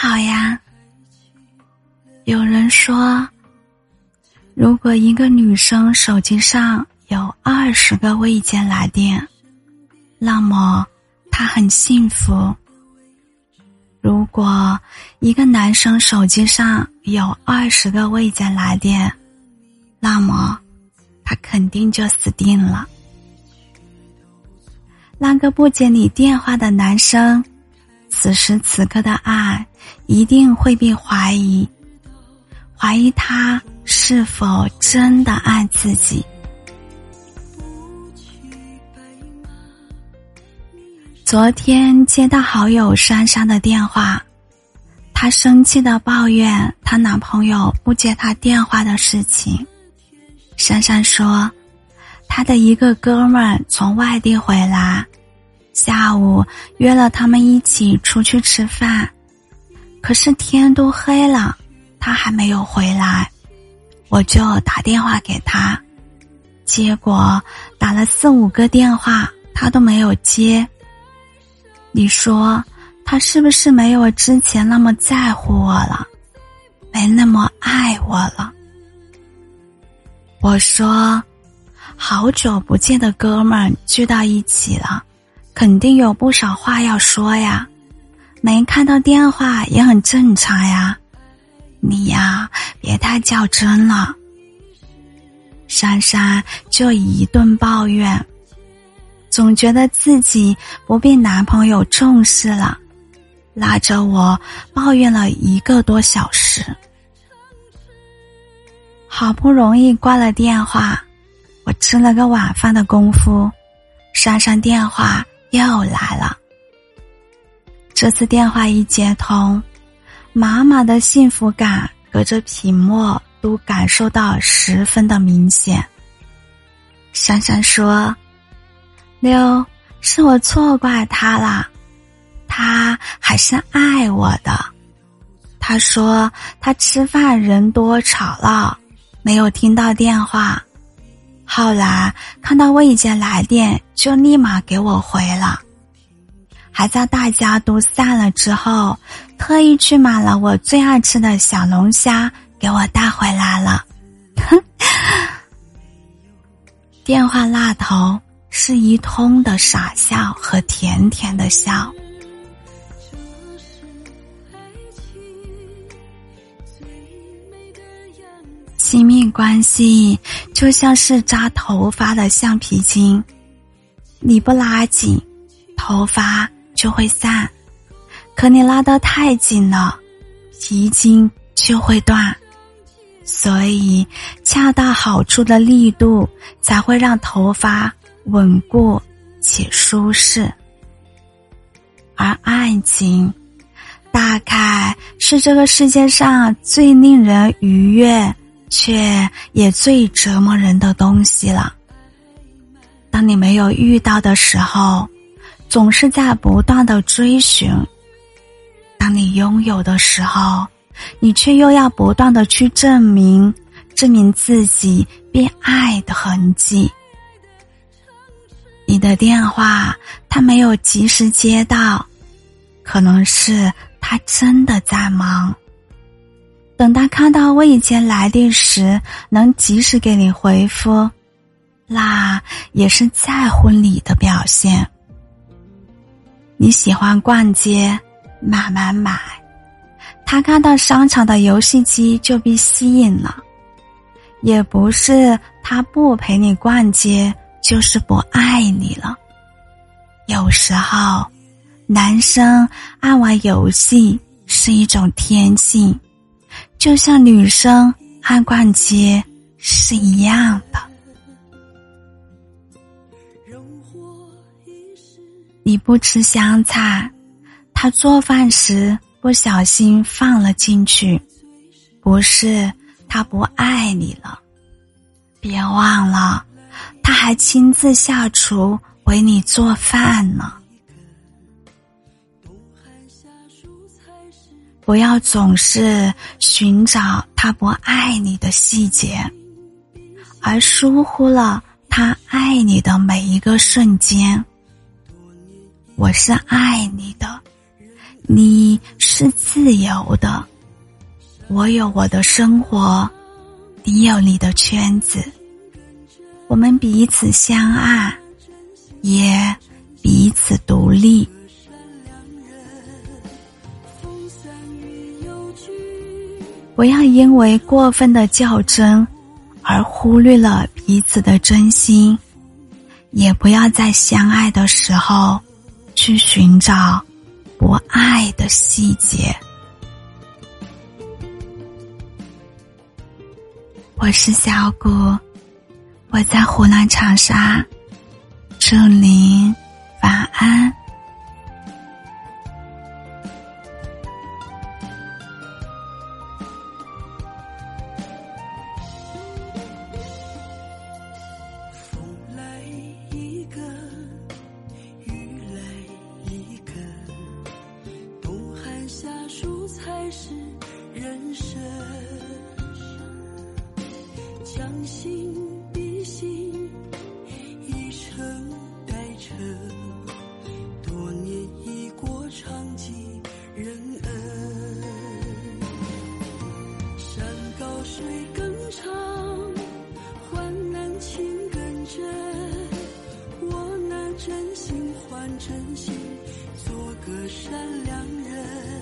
好呀。有人说，如果一个女生手机上有二十个未接来电，那么她很幸福。如果一个男生手机上有二十个未接来电，那么他肯定就死定了。那个不接你电话的男生，此时此刻的爱一定会被怀疑，怀疑他是否真的爱自己。昨天接到好友珊珊的电话，她生气的抱怨她男朋友不接她电话的事情。珊珊说，她的一个哥们儿从外地回来。下午约了他们一起出去吃饭，可是天都黑了，他还没有回来，我就打电话给他，结果打了四五个电话，他都没有接。你说他是不是没有之前那么在乎我了，没那么爱我了？我说，好久不见的哥们聚到一起了。肯定有不少话要说呀，没看到电话也很正常呀。你呀，别太较真了。珊珊就一顿抱怨，总觉得自己不被男朋友重视了，拉着我抱怨了一个多小时。好不容易挂了电话，我吃了个晚饭的功夫，珊珊电话。又来了。这次电话一接通，妈妈的幸福感隔着屏幕都感受到十分的明显。珊珊说：“六是我错怪他了，他还是爱我的。他说他吃饭人多吵闹，没有听到电话。”后来看到未接来电，就立马给我回了，还在大家都散了之后，特意去买了我最爱吃的小龙虾给我带回来了。电话那头是一通的傻笑和甜甜的笑。亲密关系就像是扎头发的橡皮筋，你不拉紧，头发就会散；可你拉得太紧了，皮筋就会断。所以，恰到好处的力度才会让头发稳固且舒适。而爱情，大概是这个世界上最令人愉悦。却也最折磨人的东西了。当你没有遇到的时候，总是在不断的追寻；当你拥有的时候，你却又要不断的去证明，证明自己被爱的痕迹。你的电话他没有及时接到，可能是他真的在忙。等他看到我以前来电时，能及时给你回复，那也是在乎你的表现。你喜欢逛街，买买买，他看到商场的游戏机就被吸引了。也不是他不陪你逛街，就是不爱你了。有时候，男生爱玩游戏是一种天性。就像女生爱逛街是一样的。你不吃香菜，他做饭时不小心放了进去，不是他不爱你了，别忘了，他还亲自下厨为你做饭呢。不要总是寻找他不爱你的细节，而疏忽了他爱你的每一个瞬间。我是爱你的，你是。自由的。我有我的生活，你有你的圈子。我们彼此相爱，也彼此独立。不要因为过分的较真，而忽略了彼此的真心；也不要在相爱的时候，去寻找不爱的细节。我是小谷，我在湖南长沙，祝您晚安。心比心，一程代程，多年已过，长记人恩。山高水更长，患难情更真。我拿真心换真心，做个善良人。